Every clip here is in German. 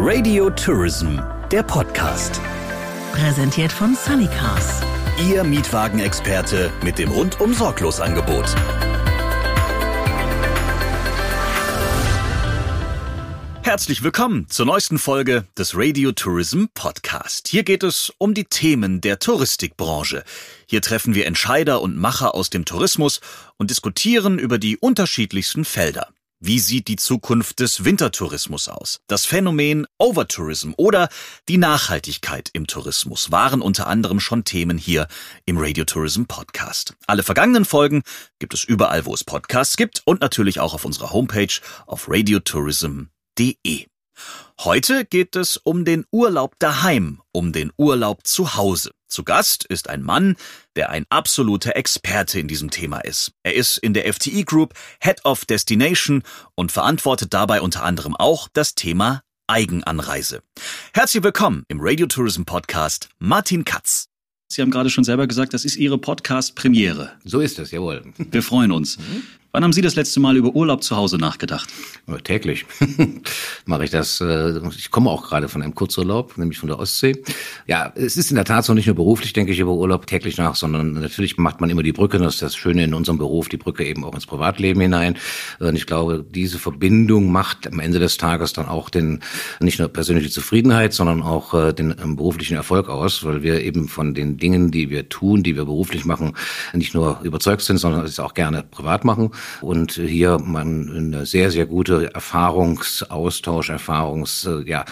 Radio Tourism, der Podcast. Präsentiert von Sunnycars. Ihr Mietwagenexperte mit dem rundum sorglos Angebot. Herzlich willkommen zur neuesten Folge des Radio Tourism Podcast. Hier geht es um die Themen der Touristikbranche. Hier treffen wir Entscheider und Macher aus dem Tourismus und diskutieren über die unterschiedlichsten Felder. Wie sieht die Zukunft des Wintertourismus aus? Das Phänomen Overtourism oder die Nachhaltigkeit im Tourismus waren unter anderem schon Themen hier im Radio Tourism Podcast. Alle vergangenen Folgen gibt es überall, wo es Podcasts gibt und natürlich auch auf unserer Homepage auf radiotourism.de. Heute geht es um den Urlaub daheim, um den Urlaub zu Hause. Zu Gast ist ein Mann, der ein absoluter Experte in diesem Thema ist. Er ist in der FTE Group Head of Destination und verantwortet dabei unter anderem auch das Thema Eigenanreise. Herzlich willkommen im Radio Tourism Podcast Martin Katz. Sie haben gerade schon selber gesagt, das ist Ihre Podcast-Premiere. So ist es, jawohl. Wir freuen uns. Mhm. Wann haben Sie das letzte Mal über Urlaub zu Hause nachgedacht? Täglich mache ich das. Äh, ich komme auch gerade von einem Kurzurlaub, nämlich von der Ostsee. Ja, es ist in der Tat so nicht nur beruflich, denke ich, über Urlaub täglich nach, sondern natürlich macht man immer die Brücke, das ist das Schöne in unserem Beruf, die Brücke eben auch ins Privatleben hinein. Und ich glaube, diese Verbindung macht am Ende des Tages dann auch den, nicht nur persönliche Zufriedenheit, sondern auch äh, den ähm, beruflichen Erfolg aus, weil wir eben von den Dingen, die wir tun, die wir beruflich machen, nicht nur überzeugt sind, sondern es auch gerne privat machen und hier man eine sehr, sehr gute Erfahrungsaustausch, Erfahrungs, äh, ja,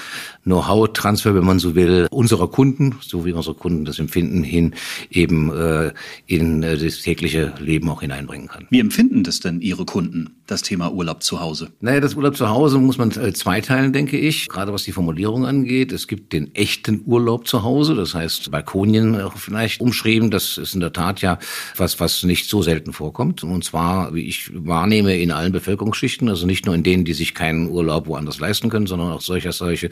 Know-how-Transfer, wenn man so will, unserer Kunden, so wie unsere Kunden das empfinden, hin eben äh, in äh, das tägliche Leben auch hineinbringen kann. Wie empfinden das denn Ihre Kunden, das Thema Urlaub zu Hause? Naja, das Urlaub zu Hause muss man äh, zweiteilen, denke ich, gerade was die Formulierung angeht. Es gibt den echten Urlaub zu Hause, das heißt Balkonien vielleicht umschrieben, das ist in der Tat ja was, was nicht so selten vorkommt. Und zwar, wie ich wahrnehme, in allen Bevölkerungsschichten, also nicht nur in denen, die sich keinen Urlaub woanders leisten können, sondern auch solche, solche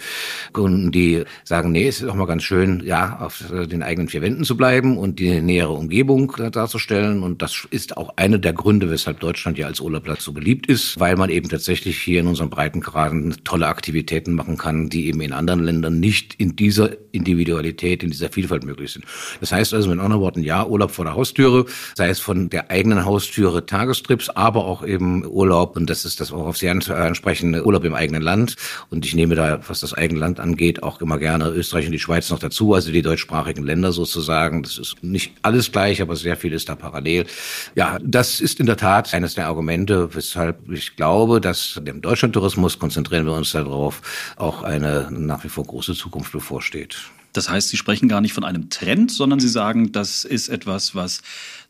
Kunden, die sagen, nee, es ist auch mal ganz schön, ja, auf äh, den eigenen vier Wänden zu bleiben und die nähere Umgebung darzustellen. Und das ist auch einer der Gründe, weshalb Deutschland ja als Urlaubplatz so beliebt ist, weil man eben tatsächlich hier in unseren Breitengraden tolle Aktivitäten machen kann, die eben in anderen Ländern nicht in dieser Individualität, in dieser Vielfalt möglich sind. Das heißt also mit anderen Worten, ja, Urlaub vor der Haustüre, sei es von der eigenen Haustüre Tagestrips, aber auch eben Urlaub, und das ist das auch auf Sie ansprechende Urlaub im eigenen Land. Und ich nehme da, was das eigene Land angeht, auch immer gerne Österreich und die Schweiz noch dazu, also die deutschsprachigen Länder sozusagen. Das ist nicht alles gleich, aber sehr viel ist da parallel. Ja, das ist in der Tat eines der Argumente, weshalb ich glaube, dass dem Deutschlandtourismus konzentrieren wir uns darauf, auch eine nach wie vor große Zukunft bevorsteht. Das heißt, Sie sprechen gar nicht von einem Trend, sondern Sie sagen, das ist etwas, was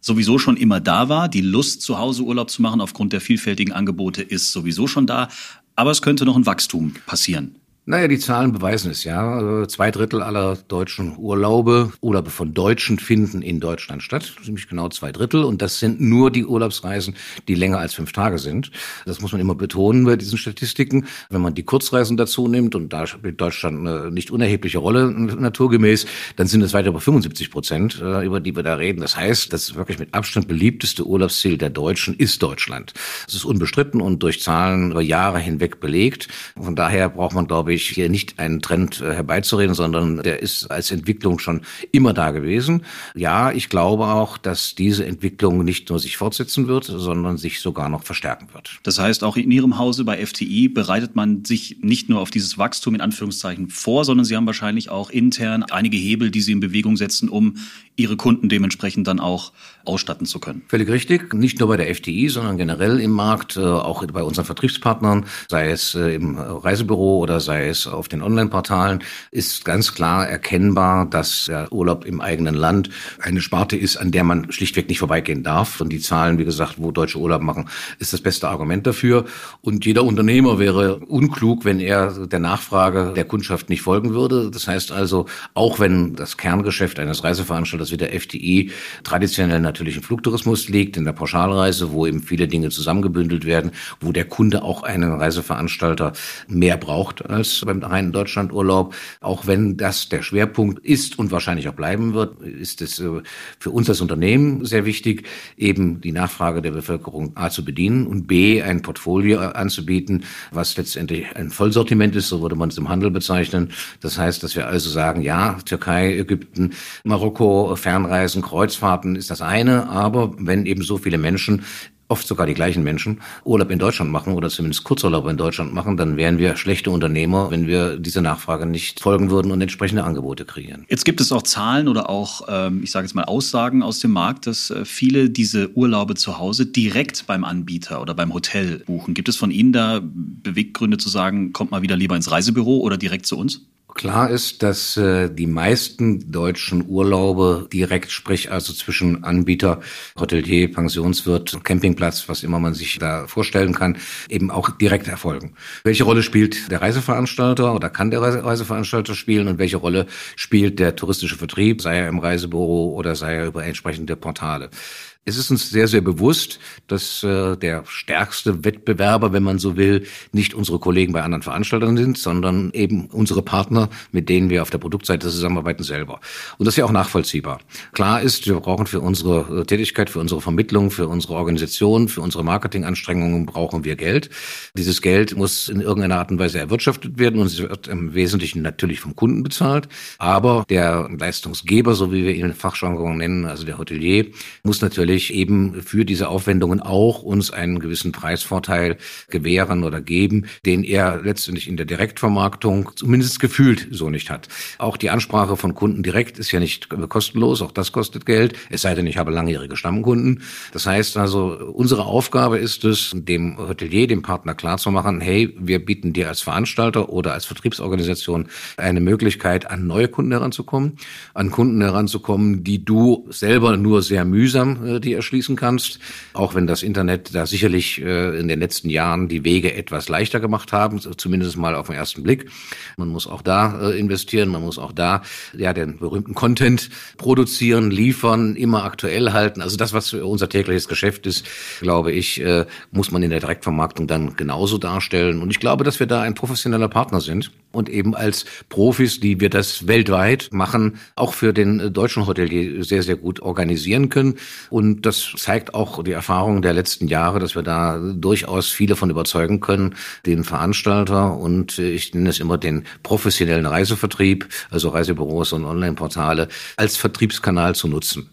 sowieso schon immer da war. Die Lust, zu Hause Urlaub zu machen aufgrund der vielfältigen Angebote ist sowieso schon da. Aber es könnte noch ein Wachstum passieren. Naja, die Zahlen beweisen es ja. Also zwei Drittel aller deutschen Urlaube, Urlaube von Deutschen finden in Deutschland statt. Ziemlich genau zwei Drittel. Und das sind nur die Urlaubsreisen, die länger als fünf Tage sind. Das muss man immer betonen bei diesen Statistiken. Wenn man die Kurzreisen dazu nimmt, und da spielt Deutschland eine nicht unerhebliche Rolle naturgemäß, dann sind es weiter über 75 Prozent, äh, über die wir da reden. Das heißt, das wirklich mit Abstand beliebteste Urlaubsziel der Deutschen ist Deutschland. Das ist unbestritten und durch Zahlen über Jahre hinweg belegt. Von daher braucht man, glaube ich, ich, hier nicht einen Trend äh, herbeizureden, sondern der ist als Entwicklung schon immer da gewesen. Ja, ich glaube auch, dass diese Entwicklung nicht nur sich fortsetzen wird, sondern sich sogar noch verstärken wird. Das heißt, auch in Ihrem Hause bei FTI bereitet man sich nicht nur auf dieses Wachstum in Anführungszeichen vor, sondern Sie haben wahrscheinlich auch intern einige Hebel, die Sie in Bewegung setzen, um Ihre Kunden dementsprechend dann auch ausstatten zu können. Völlig richtig. Nicht nur bei der FDI, sondern generell im Markt, äh, auch bei unseren Vertriebspartnern, sei es äh, im Reisebüro oder sei es auf den Online-Portalen, ist ganz klar erkennbar, dass der Urlaub im eigenen Land eine Sparte ist, an der man schlichtweg nicht vorbeigehen darf. Und die Zahlen, wie gesagt, wo Deutsche Urlaub machen, ist das beste Argument dafür. Und jeder Unternehmer wäre unklug, wenn er der Nachfrage der Kundschaft nicht folgen würde. Das heißt also, auch wenn das Kerngeschäft eines Reiseveranstalters dass wie der FDI traditionell natürlich im Flugtourismus liegt, in der Pauschalreise, wo eben viele Dinge zusammengebündelt werden, wo der Kunde auch einen Reiseveranstalter mehr braucht als beim reinen Deutschlandurlaub. Auch wenn das der Schwerpunkt ist und wahrscheinlich auch bleiben wird, ist es äh, für uns als Unternehmen sehr wichtig, eben die Nachfrage der Bevölkerung A zu bedienen und B ein Portfolio anzubieten, was letztendlich ein Vollsortiment ist, so würde man es im Handel bezeichnen. Das heißt, dass wir also sagen, ja, Türkei, Ägypten, Marokko, Fernreisen, Kreuzfahrten ist das eine, aber wenn eben so viele Menschen oft sogar die gleichen Menschen Urlaub in Deutschland machen oder zumindest Kurzurlaub in Deutschland machen, dann wären wir schlechte Unternehmer, wenn wir dieser Nachfrage nicht folgen würden und entsprechende Angebote kreieren. Jetzt gibt es auch Zahlen oder auch, ähm, ich sage jetzt mal, Aussagen aus dem Markt, dass äh, viele diese Urlaube zu Hause direkt beim Anbieter oder beim Hotel buchen. Gibt es von Ihnen da Beweggründe zu sagen, kommt mal wieder lieber ins Reisebüro oder direkt zu uns? Klar ist, dass äh, die meisten deutschen Urlaube direkt, sprich also zwischen Anbieter, Hotelier, Pensionswirt, Campingplatz, was immer man sich da vorstellen kann, eben auch direkt erfolgen. Welche Rolle spielt der Reiseveranstalter oder kann der Reiseveranstalter spielen und welche Rolle spielt der touristische Vertrieb, sei er im Reisebüro oder sei er über entsprechende Portale? Es ist uns sehr, sehr bewusst, dass äh, der stärkste Wettbewerber, wenn man so will, nicht unsere Kollegen bei anderen Veranstaltern sind, sondern eben unsere Partner, mit denen wir auf der Produktseite zusammenarbeiten selber. Und das ist ja auch nachvollziehbar. Klar ist, wir brauchen für unsere äh, Tätigkeit, für unsere Vermittlung, für unsere Organisation, für unsere Marketinganstrengungen brauchen wir Geld. Dieses Geld muss in irgendeiner Art und Weise erwirtschaftet werden und es wird im Wesentlichen natürlich vom Kunden bezahlt. Aber der Leistungsgeber, so wie wir ihn in Fachjargon nennen, also der Hotelier, muss natürlich natürlich eben für diese Aufwendungen auch uns einen gewissen Preisvorteil gewähren oder geben, den er letztendlich in der Direktvermarktung zumindest gefühlt so nicht hat. Auch die Ansprache von Kunden direkt ist ja nicht kostenlos, auch das kostet Geld, es sei denn, ich habe langjährige Stammkunden. Das heißt also, unsere Aufgabe ist es, dem Hotelier, dem Partner klarzumachen, hey, wir bieten dir als Veranstalter oder als Vertriebsorganisation eine Möglichkeit, an neue Kunden heranzukommen, an Kunden heranzukommen, die du selber nur sehr mühsam die erschließen kannst. Auch wenn das Internet da sicherlich äh, in den letzten Jahren die Wege etwas leichter gemacht haben, zumindest mal auf den ersten Blick. Man muss auch da äh, investieren, man muss auch da ja den berühmten Content produzieren, liefern, immer aktuell halten. Also das, was unser tägliches Geschäft ist, glaube ich, äh, muss man in der Direktvermarktung dann genauso darstellen. Und ich glaube, dass wir da ein professioneller Partner sind und eben als Profis, die wir das weltweit machen, auch für den deutschen Hotelier sehr, sehr gut organisieren können. Und das zeigt auch die Erfahrung der letzten Jahre, dass wir da durchaus viele von überzeugen können, den Veranstalter und ich nenne es immer den professionellen Reisevertrieb, also Reisebüros und Online-Portale, als Vertriebskanal zu nutzen.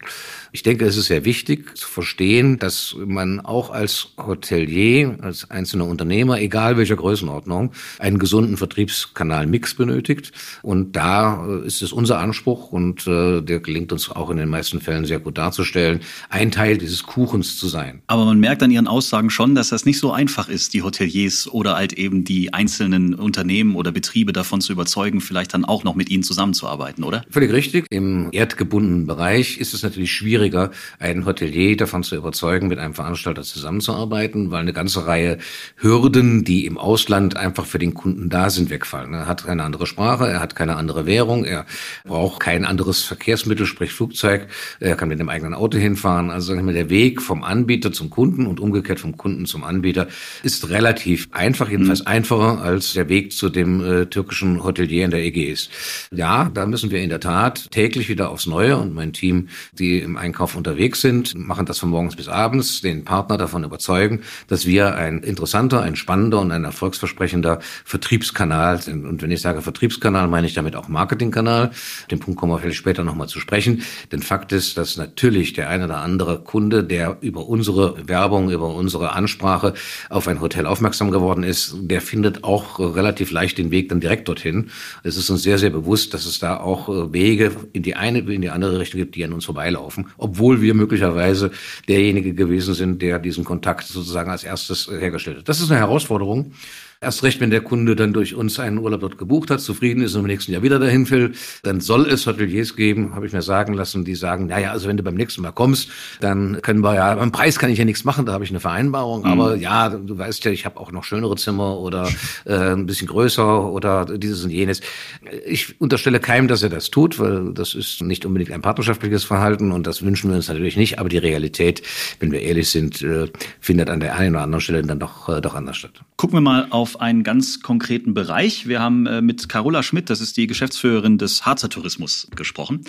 Ich denke, es ist sehr wichtig zu verstehen, dass man auch als Hotelier, als einzelner Unternehmer, egal welcher Größenordnung, einen gesunden Vertriebskanalmix benötigt. Und da äh, ist es unser Anspruch und äh, der gelingt uns auch in den meisten Fällen sehr gut darzustellen, ein Teil dieses Kuchens zu sein. Aber man merkt an Ihren Aussagen schon, dass das nicht so einfach ist, die Hoteliers oder halt eben die einzelnen Unternehmen oder Betriebe davon zu überzeugen, vielleicht dann auch noch mit Ihnen zusammenzuarbeiten, oder? Völlig richtig. Im erdgebundenen Bereich ist es natürlich schwierig, schwieriger, einen Hotelier davon zu überzeugen, mit einem Veranstalter zusammenzuarbeiten, weil eine ganze Reihe Hürden, die im Ausland einfach für den Kunden da sind, wegfallen. Er hat keine andere Sprache, er hat keine andere Währung, er braucht kein anderes Verkehrsmittel, sprich Flugzeug, er kann mit dem eigenen Auto hinfahren. Also sagen wir, der Weg vom Anbieter zum Kunden und umgekehrt vom Kunden zum Anbieter ist relativ einfach, jedenfalls mhm. einfacher als der Weg zu dem äh, türkischen Hotelier in der Ägäis. Ja, da müssen wir in der Tat täglich wieder aufs Neue und mein Team, die im Einkauf Einkauf unterwegs sind, machen das von morgens bis abends, den Partner davon überzeugen, dass wir ein interessanter, ein spannender und ein erfolgsversprechender Vertriebskanal sind. Und wenn ich sage Vertriebskanal, meine ich damit auch Marketingkanal. Den Punkt kommen wir vielleicht später nochmal zu sprechen. Denn Fakt ist, dass natürlich der eine oder andere Kunde, der über unsere Werbung, über unsere Ansprache auf ein Hotel aufmerksam geworden ist, der findet auch relativ leicht den Weg dann direkt dorthin. Es ist uns sehr, sehr bewusst, dass es da auch Wege in die eine, in die andere Richtung gibt, die an uns vorbeilaufen obwohl wir möglicherweise derjenige gewesen sind, der diesen Kontakt sozusagen als erstes hergestellt hat. Das ist eine Herausforderung. Erst recht, wenn der Kunde dann durch uns einen Urlaub dort gebucht hat, zufrieden ist und im nächsten Jahr wieder dahin will, dann soll es Hoteliers geben, habe ich mir sagen lassen, die sagen, naja, also wenn du beim nächsten Mal kommst, dann können wir ja, beim Preis kann ich ja nichts machen, da habe ich eine Vereinbarung, mhm. aber ja, du weißt ja, ich habe auch noch schönere Zimmer oder äh, ein bisschen größer oder dieses und jenes. Ich unterstelle keinem, dass er das tut, weil das ist nicht unbedingt ein partnerschaftliches Verhalten und das wünschen wir uns natürlich nicht, aber die Realität, wenn wir ehrlich sind, äh, findet an der einen oder anderen Stelle dann doch, äh, doch anders statt. Gucken wir mal auf einen ganz konkreten Bereich. Wir haben äh, mit Carola Schmidt, das ist die Geschäftsführerin des Harzer Tourismus, gesprochen.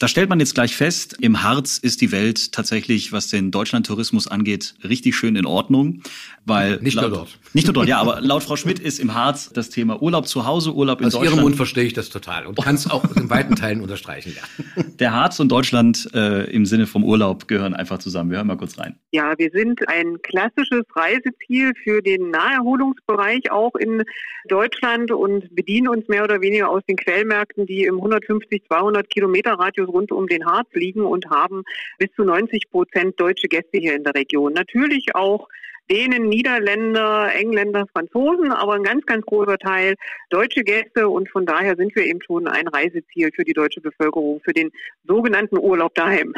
Da stellt man jetzt gleich fest, im Harz ist die Welt tatsächlich, was den Deutschlandtourismus angeht, richtig schön in Ordnung. Weil nicht laut, nur dort. Nicht nur dort, ja, aber laut Frau Schmidt ist im Harz das Thema Urlaub zu Hause, Urlaub in Aus Deutschland. Aus Ihrem Mund verstehe ich das total und kann es auch in weiten Teilen unterstreichen, ja. Der Harz und Deutschland äh, im Sinne vom Urlaub gehören einfach zusammen. Wir hören mal kurz rein. Ja, wir sind ein klassisches Reiseziel für den Naherholungsbereich auch in Deutschland und bedienen uns mehr oder weniger aus den Quellmärkten, die im 150, 200 Kilometer Radius rund um den Harz liegen und haben bis zu 90 Prozent deutsche Gäste hier in der Region. Natürlich auch Dänen, Niederländer, Engländer, Franzosen, aber ein ganz, ganz großer Teil deutsche Gäste und von daher sind wir eben schon ein Reiseziel für die deutsche Bevölkerung, für den sogenannten Urlaub daheim.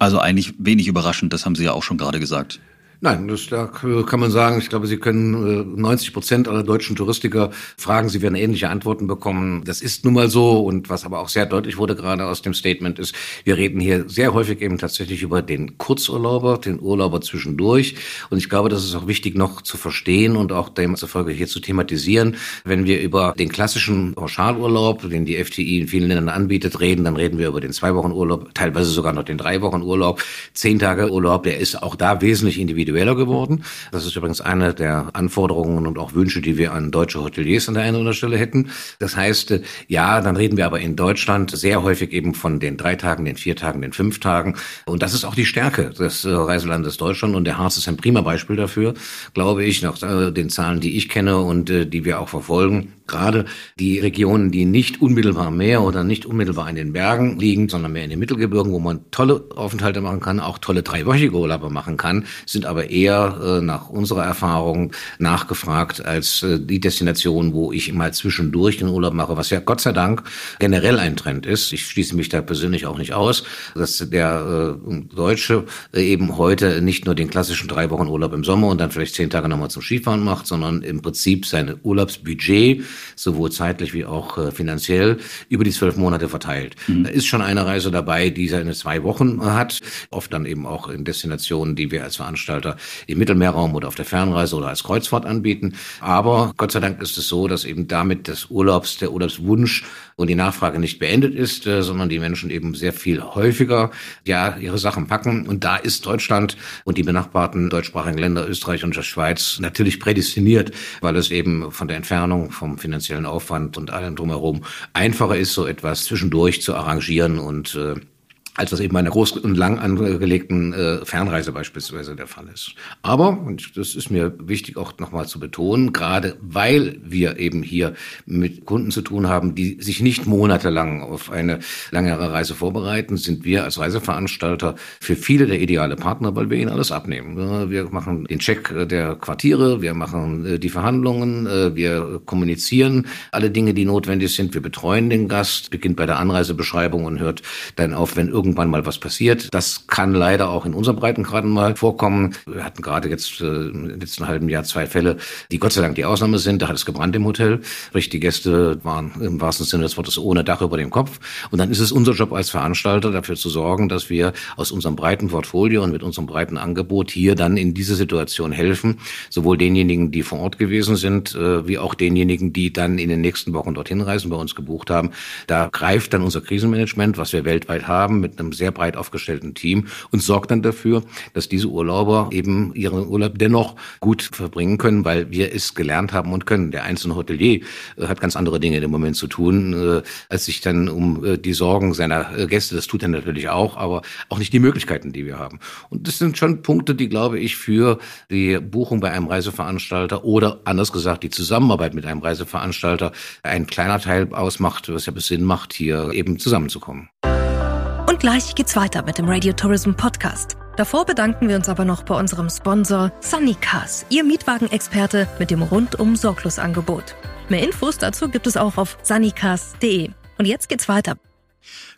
Also eigentlich wenig überraschend, das haben Sie ja auch schon gerade gesagt. Nein, das, da kann man sagen, ich glaube, Sie können 90 äh, Prozent aller deutschen Touristiker fragen, Sie werden ähnliche Antworten bekommen. Das ist nun mal so und was aber auch sehr deutlich wurde gerade aus dem Statement ist, wir reden hier sehr häufig eben tatsächlich über den Kurzurlauber, den Urlauber zwischendurch und ich glaube, das ist auch wichtig noch zu verstehen und auch demzufolge hier zu thematisieren. Wenn wir über den klassischen Pauschalurlaub, den die FTI in vielen Ländern anbietet, reden, dann reden wir über den zwei Wochen Urlaub, teilweise sogar noch den drei Wochen Urlaub, zehn Tage Urlaub, der ist auch da wesentlich individuell individueller geworden. Das ist übrigens eine der Anforderungen und auch Wünsche, die wir an deutsche Hoteliers an der einen oder anderen Stelle hätten. Das heißt, äh, ja, dann reden wir aber in Deutschland sehr häufig eben von den drei Tagen, den vier Tagen, den fünf Tagen. Und das ist auch die Stärke des äh, Reiselandes Deutschland. Und der Harz ist ein prima Beispiel dafür, glaube ich, nach äh, den Zahlen, die ich kenne und die wir auch verfolgen. Gerade die Regionen, die nicht unmittelbar am Meer oder nicht unmittelbar in den Bergen liegen, sondern mehr in den Mittelgebirgen, wo man tolle Aufenthalte machen kann, auch tolle dreiwöchige Urlaube machen kann, sind aber eher äh, nach unserer Erfahrung nachgefragt als äh, die Destination, wo ich mal zwischendurch den Urlaub mache, was ja Gott sei Dank generell ein Trend ist. Ich schließe mich da persönlich auch nicht aus, dass der äh, Deutsche eben heute nicht nur den klassischen drei Wochen Urlaub im Sommer und dann vielleicht zehn Tage nochmal zum Skifahren macht, sondern im Prinzip sein Urlaubsbudget sowohl zeitlich wie auch finanziell, über die zwölf Monate verteilt. Mhm. Da ist schon eine Reise dabei, die seine zwei Wochen hat, oft dann eben auch in Destinationen, die wir als Veranstalter im Mittelmeerraum oder auf der Fernreise oder als Kreuzfahrt anbieten. Aber Gott sei Dank ist es so, dass eben damit des Urlaubs, der Urlaubswunsch und die Nachfrage nicht beendet ist, äh, sondern die Menschen eben sehr viel häufiger ja ihre Sachen packen. Und da ist Deutschland und die benachbarten deutschsprachigen Länder Österreich und der Schweiz natürlich prädestiniert, weil es eben von der Entfernung, vom finanziellen Aufwand und allem drumherum einfacher ist, so etwas zwischendurch zu arrangieren und äh, als das eben bei einer groß und lang angelegten äh, Fernreise beispielsweise der Fall ist. Aber, und das ist mir wichtig auch nochmal zu betonen, gerade weil wir eben hier mit Kunden zu tun haben, die sich nicht monatelang auf eine längere Reise vorbereiten, sind wir als Reiseveranstalter für viele der ideale Partner, weil wir ihnen alles abnehmen. Wir machen den Check der Quartiere, wir machen äh, die Verhandlungen, äh, wir kommunizieren alle Dinge, die notwendig sind, wir betreuen den Gast, beginnt bei der Anreisebeschreibung und hört dann auf, wenn irgendwann mal was passiert. Das kann leider auch in unserem Breitengraden mal vorkommen. Wir hatten gerade jetzt äh, im letzten halben Jahr zwei Fälle, die Gott sei Dank die Ausnahme sind. Da hat es gebrannt im Hotel. Sprich, die Gäste waren im wahrsten Sinne des Wortes ohne Dach über dem Kopf. Und dann ist es unser Job als Veranstalter, dafür zu sorgen, dass wir aus unserem breiten Portfolio und mit unserem breiten Angebot hier dann in diese Situation helfen. Sowohl denjenigen, die vor Ort gewesen sind, äh, wie auch denjenigen, die dann in den nächsten Wochen dorthin reisen, bei uns gebucht haben. Da greift dann unser Krisenmanagement, was wir weltweit haben, mit einem sehr breit aufgestellten Team und sorgt dann dafür, dass diese Urlauber eben ihren Urlaub dennoch gut verbringen können, weil wir es gelernt haben und können. Der einzelne Hotelier äh, hat ganz andere Dinge im Moment zu tun, äh, als sich dann um äh, die Sorgen seiner Gäste, das tut er natürlich auch, aber auch nicht die Möglichkeiten, die wir haben. Und das sind schon Punkte, die, glaube ich, für die Buchung bei einem Reiseveranstalter oder anders gesagt, die Zusammenarbeit mit einem Reiseveranstalter ein kleiner Teil ausmacht, was ja Sinn macht, hier eben zusammenzukommen. Und gleich geht's weiter mit dem Radio Tourism Podcast. Davor bedanken wir uns aber noch bei unserem Sponsor Sunnycars, Ihr Mietwagenexperte mit dem rundum Sorglos-Angebot. Mehr Infos dazu gibt es auch auf sunnycars.de. Und jetzt geht's weiter.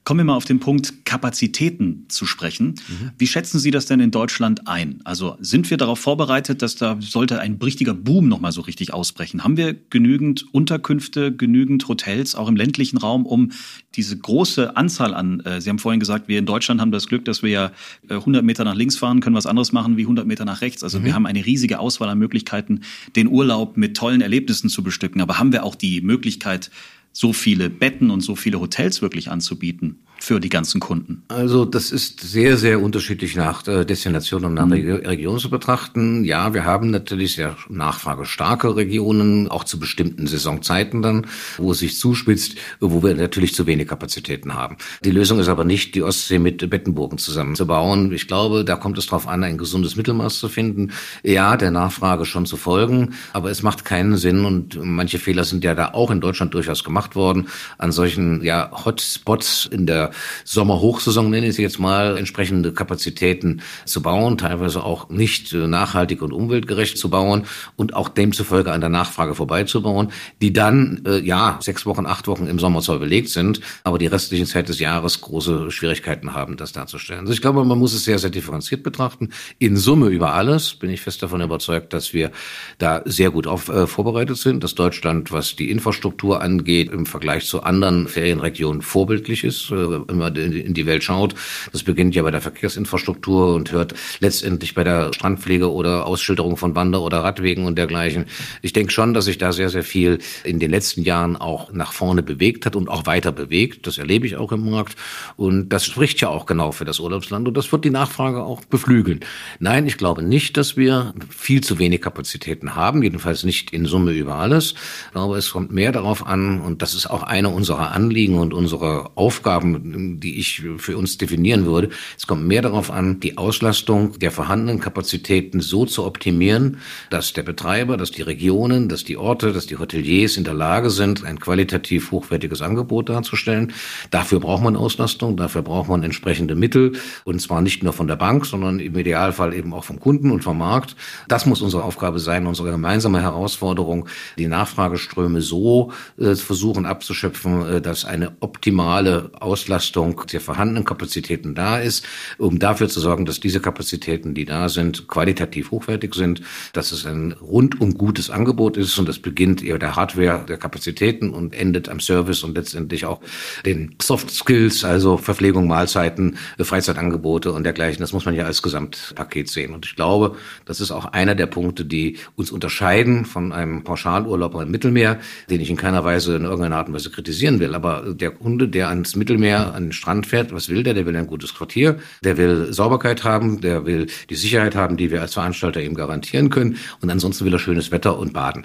Kommen wir mal auf den Punkt Kapazitäten zu sprechen. Mhm. Wie schätzen Sie das denn in Deutschland ein? Also sind wir darauf vorbereitet, dass da sollte ein richtiger Boom nochmal so richtig ausbrechen? Haben wir genügend Unterkünfte, genügend Hotels, auch im ländlichen Raum, um diese große Anzahl an, äh, Sie haben vorhin gesagt, wir in Deutschland haben das Glück, dass wir ja äh, 100 Meter nach links fahren, können was anderes machen wie 100 Meter nach rechts. Also mhm. wir haben eine riesige Auswahl an Möglichkeiten, den Urlaub mit tollen Erlebnissen zu bestücken. Aber haben wir auch die Möglichkeit, so viele Betten und so viele Hotels wirklich anzubieten für die ganzen Kunden? Also das ist sehr, sehr unterschiedlich nach äh, Destination und nach mhm. Region zu betrachten. Ja, wir haben natürlich sehr nachfragestarke Regionen, auch zu bestimmten Saisonzeiten dann, wo es sich zuspitzt, wo wir natürlich zu wenig Kapazitäten haben. Die Lösung ist aber nicht, die Ostsee mit Bettenburgen zusammenzubauen. Ich glaube, da kommt es darauf an, ein gesundes Mittelmaß zu finden. Ja, der Nachfrage schon zu folgen, aber es macht keinen Sinn und manche Fehler sind ja da auch in Deutschland durchaus gemacht worden, an solchen ja, Hotspots in der Sommerhochsaison, nenne ich sie jetzt mal, entsprechende Kapazitäten zu bauen, teilweise auch nicht äh, nachhaltig und umweltgerecht zu bauen und auch demzufolge an der Nachfrage vorbeizubauen, die dann, äh, ja, sechs Wochen, acht Wochen im Sommer zwar belegt sind, aber die restliche Zeit des Jahres große Schwierigkeiten haben, das darzustellen. Also ich glaube, man muss es sehr, sehr differenziert betrachten. In Summe über alles bin ich fest davon überzeugt, dass wir da sehr gut auf, äh, vorbereitet sind, dass Deutschland, was die Infrastruktur angeht, im Vergleich zu anderen Ferienregionen vorbildlich ist, äh, wenn man in die Welt schaut. Das beginnt ja bei der Verkehrsinfrastruktur und hört letztendlich bei der Strandpflege oder Ausschilderung von Wander- oder Radwegen und dergleichen. Ich denke schon, dass sich da sehr, sehr viel in den letzten Jahren auch nach vorne bewegt hat und auch weiter bewegt. Das erlebe ich auch im Markt. Und das spricht ja auch genau für das Urlaubsland und das wird die Nachfrage auch beflügeln. Nein, ich glaube nicht, dass wir viel zu wenig Kapazitäten haben, jedenfalls nicht in Summe über alles. Ich glaube, es kommt mehr darauf an und das ist auch eine unserer Anliegen und unserer Aufgaben die ich für uns definieren würde. Es kommt mehr darauf an, die Auslastung der vorhandenen Kapazitäten so zu optimieren, dass der Betreiber, dass die Regionen, dass die Orte, dass die Hoteliers in der Lage sind, ein qualitativ hochwertiges Angebot darzustellen. Dafür braucht man Auslastung, dafür braucht man entsprechende Mittel und zwar nicht nur von der Bank, sondern im Idealfall eben auch vom Kunden und vom Markt. Das muss unsere Aufgabe sein, unsere gemeinsame Herausforderung, die Nachfrageströme so äh, versuchen abzuschöpfen, äh, dass eine optimale Auslastung Auslastung der vorhandenen Kapazitäten da ist, um dafür zu sorgen, dass diese Kapazitäten, die da sind, qualitativ hochwertig sind, dass es ein rundum gutes Angebot ist und das beginnt eher der Hardware, der Kapazitäten und endet am Service und letztendlich auch den Soft Skills, also Verpflegung, Mahlzeiten, Freizeitangebote und dergleichen. Das muss man ja als Gesamtpaket sehen. Und ich glaube, das ist auch einer der Punkte, die uns unterscheiden von einem Pauschalurlaub im Mittelmeer, den ich in keiner Weise in irgendeiner Art und Weise kritisieren will. Aber der Kunde, der ans Mittelmeer, an den Strand fährt, was will der? Der will ein gutes Quartier, der will Sauberkeit haben, der will die Sicherheit haben, die wir als Veranstalter ihm garantieren können. Und ansonsten will er schönes Wetter und baden.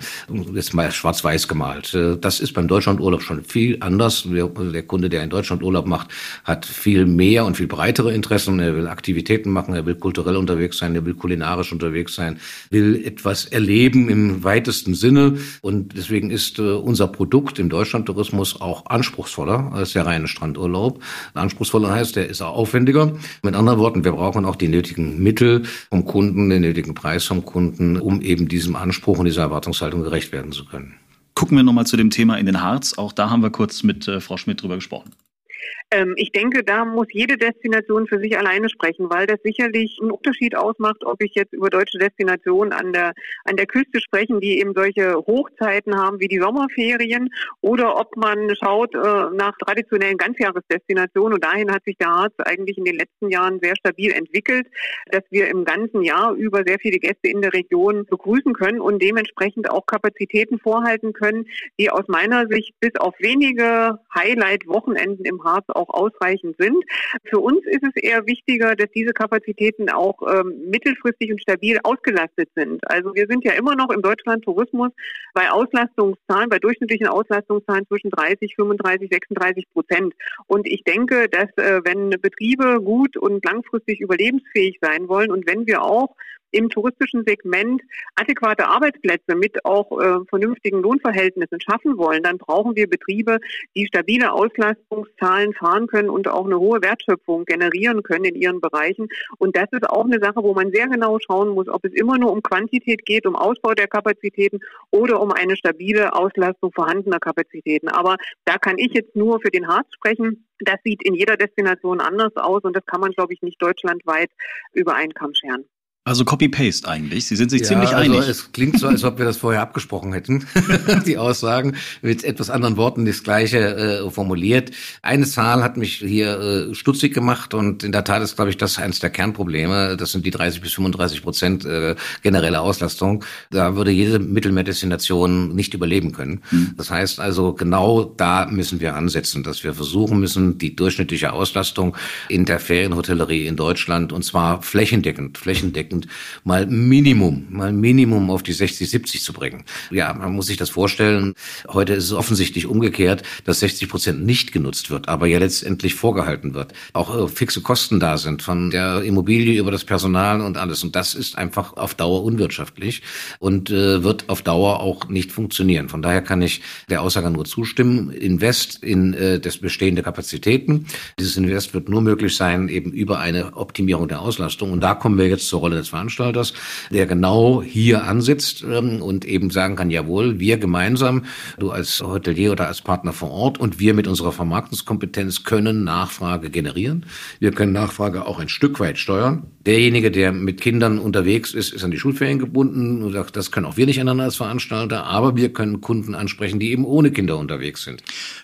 Jetzt mal schwarz-weiß gemalt. Äh, das ist beim Deutschlandurlaub schon viel anders. Der Kunde, der in Deutschland Urlaub macht, hat viel mehr und viel breitere Interessen. Er will Aktivitäten machen, er will kulturell unterwegs sein, er will kulinarisch unterwegs sein, will etwas erleben im weitesten Sinne. Und deswegen ist äh, unser Produkt im Deutschlandtourismus auch anspruchsvoller als der reine Strandurlaub anspruchsvoller heißt, der ist auch aufwendiger. Mit anderen Worten, wir brauchen auch die nötigen Mittel vom Kunden, den nötigen Preis vom Kunden, um eben diesem Anspruch und dieser Erwartungshaltung gerecht werden zu können. Gucken wir nochmal zu dem Thema in den Harz. Auch da haben wir kurz mit äh, Frau Schmidt drüber gesprochen. Ähm, ich denke, da muss jede Destination für sich alleine sprechen, weil das sicherlich einen Unterschied ausmacht, ob ich jetzt über deutsche Destinationen an der, an der Küste sprechen, die eben solche Hochzeiten haben wie die Sommerferien, oder ob man schaut äh, nach traditionellen Ganzjahresdestinationen. Und dahin hat sich der Harz eigentlich in den letzten Jahren sehr stabil entwickelt, dass wir im ganzen Jahr über sehr viele Gäste in der Region begrüßen können und dementsprechend auch Kapazitäten vorhalten können, die aus meiner Sicht bis auf wenige Highlight-Wochenenden im Harz ausreichend sind. Für uns ist es eher wichtiger, dass diese Kapazitäten auch ähm, mittelfristig und stabil ausgelastet sind. Also wir sind ja immer noch im Deutschland Tourismus bei Auslastungszahlen, bei durchschnittlichen Auslastungszahlen zwischen 30, 35, 36 Prozent. Und ich denke, dass äh, wenn Betriebe gut und langfristig überlebensfähig sein wollen und wenn wir auch im touristischen Segment adäquate Arbeitsplätze mit auch äh, vernünftigen Lohnverhältnissen schaffen wollen, dann brauchen wir Betriebe, die stabile Auslastungszahlen fahren können und auch eine hohe Wertschöpfung generieren können in ihren Bereichen. Und das ist auch eine Sache, wo man sehr genau schauen muss, ob es immer nur um Quantität geht, um Ausbau der Kapazitäten oder um eine stabile Auslastung vorhandener Kapazitäten. Aber da kann ich jetzt nur für den Harz sprechen. Das sieht in jeder Destination anders aus und das kann man, glaube ich, nicht deutschlandweit über einen Kamm scheren. Also Copy-Paste eigentlich. Sie sind sich ja, ziemlich also einig. Es klingt so, als ob wir das vorher abgesprochen hätten. die Aussagen mit etwas anderen Worten das Gleiche äh, formuliert. Eine Zahl hat mich hier äh, stutzig gemacht und in der Tat ist, glaube ich, das eines der Kernprobleme. Das sind die 30 bis 35 Prozent äh, generelle Auslastung. Da würde jede Mittelmeerdestination nicht überleben können. Mhm. Das heißt also, genau da müssen wir ansetzen, dass wir versuchen müssen, die durchschnittliche Auslastung in der Ferienhotellerie in Deutschland und zwar flächendeckend, flächendeckend flächendeckend mal Minimum, mal Minimum auf die 60, 70 zu bringen. Ja, man muss sich das vorstellen. Heute ist es offensichtlich umgekehrt, dass 60 Prozent nicht genutzt wird, aber ja letztendlich vorgehalten wird. Auch äh, fixe Kosten da sind von der Immobilie über das Personal und alles. Und das ist einfach auf Dauer unwirtschaftlich und äh, wird auf Dauer auch nicht funktionieren. Von daher kann ich der Aussage nur zustimmen. Invest in äh, das bestehende Kapazitäten. Dieses Invest wird nur möglich sein eben über eine Optimierung der Auslastung. Und da kommen wir jetzt zur Rolle des Veranstalters, der genau hier ansitzt ähm, und eben sagen kann, jawohl, wir gemeinsam, du als Hotelier oder als Partner vor Ort und wir mit unserer Vermarktungskompetenz können Nachfrage generieren. Wir können Nachfrage auch ein Stück weit steuern. Derjenige, der mit Kindern unterwegs ist, ist an die Schulferien gebunden und sagt, das können auch wir nicht ändern als Veranstalter, aber wir können Kunden ansprechen, die eben ohne Kinder unterwegs sind.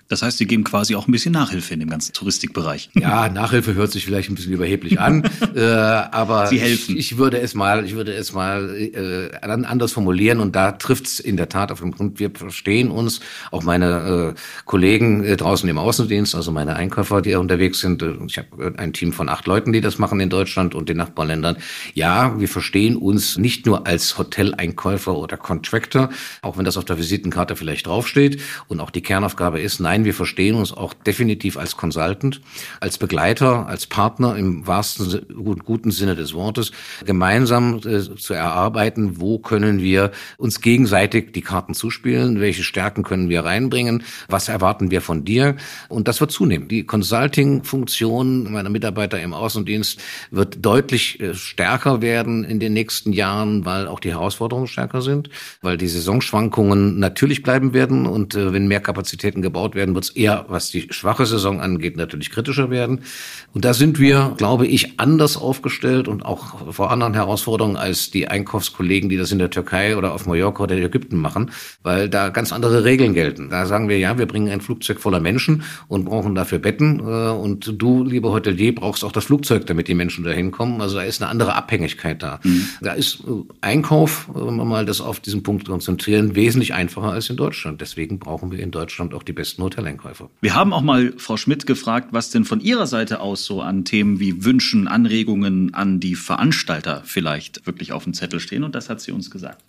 Das heißt, Sie geben quasi auch ein bisschen Nachhilfe in dem ganzen Touristikbereich. Ja, Nachhilfe hört sich vielleicht ein bisschen überheblich an, äh, aber Sie helfen. Ich, ich, würde es mal, ich würde es mal äh, anders formulieren und da trifft's in der Tat auf den Punkt. Wir verstehen uns, auch meine äh, Kollegen äh, draußen im Außendienst, also meine Einkäufer, die unterwegs sind. Äh, ich habe ein Team von acht Leuten, die das machen in Deutschland und den Nachbarländern. Ja, wir verstehen uns nicht nur als Hoteleinkäufer oder Contractor, auch wenn das auf der Visitenkarte vielleicht draufsteht und auch die Kernaufgabe ist, nein, wir verstehen uns auch definitiv als Consultant, als Begleiter, als Partner im wahrsten guten Sinne des Wortes, gemeinsam äh, zu erarbeiten, wo können wir uns gegenseitig die Karten zuspielen, welche Stärken können wir reinbringen, was erwarten wir von dir. Und das wird zunehmen. Die Consulting-Funktion meiner Mitarbeiter im Außendienst wird deutlich äh, stärker werden in den nächsten Jahren, weil auch die Herausforderungen stärker sind, weil die Saisonschwankungen natürlich bleiben werden und äh, wenn mehr Kapazitäten gebaut werden, wird es eher, was die schwache Saison angeht, natürlich kritischer werden. Und da sind wir, glaube ich, anders aufgestellt und auch vor anderen Herausforderungen als die Einkaufskollegen, die das in der Türkei oder auf Mallorca oder in Ägypten machen, weil da ganz andere Regeln gelten. Da sagen wir, ja, wir bringen ein Flugzeug voller Menschen und brauchen dafür Betten. Äh, und du, lieber Hotelier, brauchst auch das Flugzeug, damit die Menschen dahin kommen. Also da ist eine andere Abhängigkeit da. Mhm. Da ist äh, Einkauf, wenn wir mal das auf diesen Punkt konzentrieren, wesentlich einfacher als in Deutschland. Deswegen brauchen wir in Deutschland auch die besten Hoteleinkäufer. Wir haben auch mal Frau Schmidt gefragt, was denn von Ihrer Seite aus so an Themen wie Wünschen, Anregungen an die Veranstalter vielleicht wirklich auf dem Zettel stehen. Und das hat sie uns gesagt.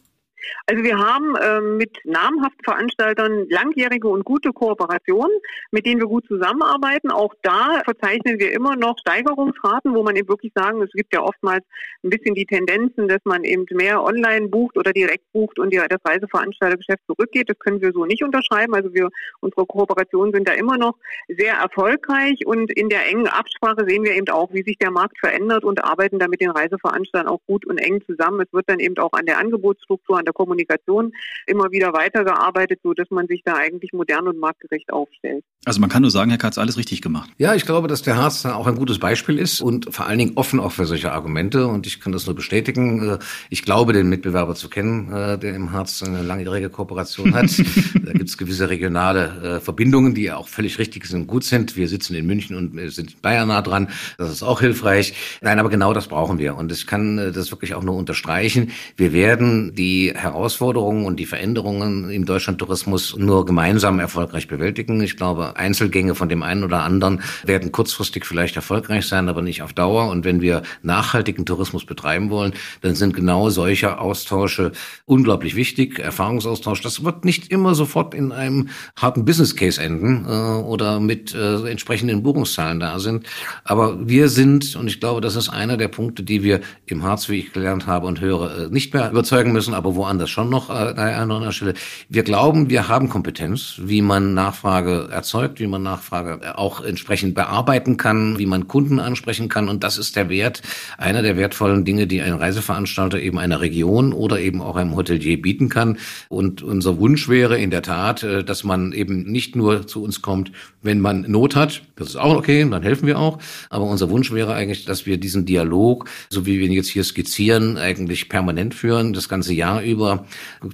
Also wir haben äh, mit namhaften Veranstaltern langjährige und gute Kooperationen, mit denen wir gut zusammenarbeiten. Auch da verzeichnen wir immer noch Steigerungsraten, wo man eben wirklich sagen, es gibt ja oftmals ein bisschen die Tendenzen, dass man eben mehr online bucht oder direkt bucht und die, das Reiseveranstaltergeschäft zurückgeht. Das können wir so nicht unterschreiben. Also wir, unsere Kooperationen sind da immer noch sehr erfolgreich und in der engen Absprache sehen wir eben auch, wie sich der Markt verändert und arbeiten da mit den Reiseveranstaltern auch gut und eng zusammen. Es wird dann eben auch an der Angebotsstruktur, an der Kommunikation immer wieder weitergearbeitet, so dass man sich da eigentlich modern und marktgerecht aufstellt. Also man kann nur sagen, Herr Katz, alles richtig gemacht. Ja, ich glaube, dass der Harz auch ein gutes Beispiel ist und vor allen Dingen offen auch für solche Argumente. Und ich kann das nur bestätigen. Äh, ich glaube, den Mitbewerber zu kennen, äh, der im Harz eine langjährige Kooperation hat. da gibt es gewisse regionale äh, Verbindungen, die auch völlig richtig sind und gut sind. Wir sitzen in München und sind in Bayern nah dran. Das ist auch hilfreich. Nein, aber genau das brauchen wir. Und ich kann das wirklich auch nur unterstreichen. Wir werden die Herausforderungen und die Veränderungen im Deutschlandtourismus nur gemeinsam erfolgreich bewältigen. Ich glaube, Einzelgänge von dem einen oder anderen werden kurzfristig vielleicht erfolgreich sein, aber nicht auf Dauer. Und wenn wir nachhaltigen Tourismus betreiben wollen, dann sind genau solche Austausche unglaublich wichtig. Erfahrungsaustausch, das wird nicht immer sofort in einem harten Business Case enden äh, oder mit äh, entsprechenden Buchungszahlen da sind. Aber wir sind, und ich glaube, das ist einer der Punkte, die wir im Harz, wie ich gelernt habe und höre, äh, nicht mehr überzeugen müssen, aber woanders schon noch äh, an einer anderen Stelle. Wir glauben, wir haben Kompetenz, wie man Nachfrage erzeugt, wie man Nachfrage auch entsprechend bearbeiten kann, wie man Kunden ansprechen kann. Und das ist der Wert, einer der wertvollen Dinge, die ein Reiseveranstalter eben einer Region oder eben auch einem Hotelier bieten kann. Und unser Wunsch wäre in der Tat, äh, dass man eben nicht nur zu uns kommt, wenn man Not hat. Das ist auch okay, dann helfen wir auch. Aber unser Wunsch wäre eigentlich, dass wir diesen Dialog, so wie wir ihn jetzt hier skizzieren, eigentlich permanent führen, das ganze Jahr über,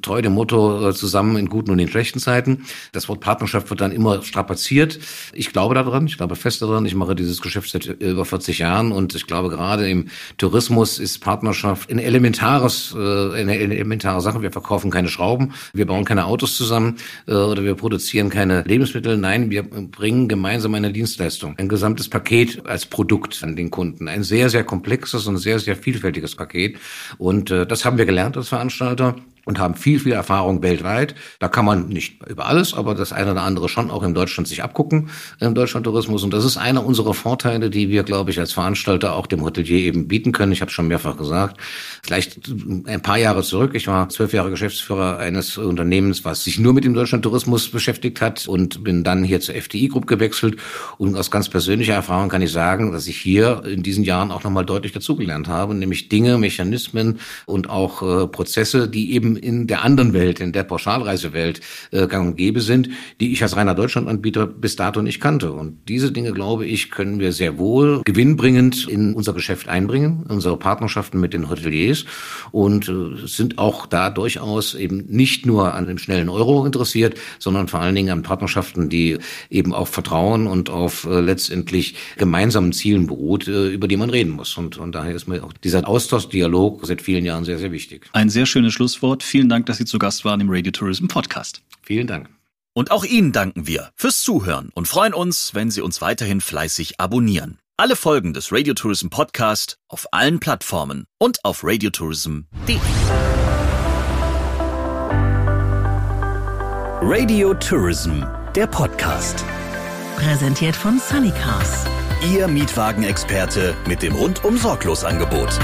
treu dem Motto äh, zusammen in guten und in schlechten Zeiten. Das Wort Partnerschaft wird dann immer strapaziert. Ich glaube daran, ich glaube fest daran. Ich mache dieses Geschäft seit über 40 Jahren und ich glaube gerade im Tourismus ist Partnerschaft ein elementares, äh, eine elementare Sache. Wir verkaufen keine Schrauben, wir bauen keine Autos zusammen äh, oder wir produzieren keine Lebensmittel. Nein, wir bringen gemeinsam eine Dienstleistung, ein gesamtes Paket als Produkt an den Kunden. Ein sehr, sehr komplexes und sehr, sehr vielfältiges Paket. Und das haben wir gelernt als Veranstalter und haben viel, viel Erfahrung weltweit. Da kann man nicht über alles, aber das eine oder andere schon auch in Deutschland sich abgucken, im Deutschlandtourismus. Und das ist einer unserer Vorteile, die wir, glaube ich, als Veranstalter auch dem Hotelier eben bieten können. Ich habe schon mehrfach gesagt. Vielleicht ein paar Jahre zurück. Ich war zwölf Jahre Geschäftsführer eines Unternehmens, was sich nur mit dem Deutschlandtourismus beschäftigt hat und bin dann hier zur FDI Group gewechselt. Und aus ganz persönlicher Erfahrung kann ich sagen, dass ich hier in diesen Jahren auch nochmal deutlich dazugelernt habe, nämlich Dinge, Mechanismen und auch äh, Prozesse, die eben in der anderen Welt, in der Pauschalreisewelt äh, gang und gäbe sind, die ich als reiner Deutschlandanbieter bis dato nicht kannte. Und diese Dinge, glaube ich, können wir sehr wohl gewinnbringend in unser Geschäft einbringen, unsere Partnerschaften mit den Hoteliers und äh, sind auch da durchaus eben nicht nur an dem schnellen Euro interessiert, sondern vor allen Dingen an Partnerschaften, die eben auf Vertrauen und auf äh, letztendlich gemeinsamen Zielen beruht, äh, über die man reden muss. Und, und daher ist mir auch dieser Austausch, Dialog seit vielen Jahren sehr, sehr wichtig. Ein sehr schönes Schlusswort. Vielen Dank, dass Sie zu Gast waren im Radio Tourism Podcast. Vielen Dank. Und auch Ihnen danken wir fürs Zuhören und freuen uns, wenn Sie uns weiterhin fleißig abonnieren. Alle Folgen des Radio Tourism Podcast auf allen Plattformen und auf radiotourism.de. Radio Tourism, der Podcast. Präsentiert von Sunnycars. Ihr Mietwagenexperte mit dem rundum sorglos Angebot.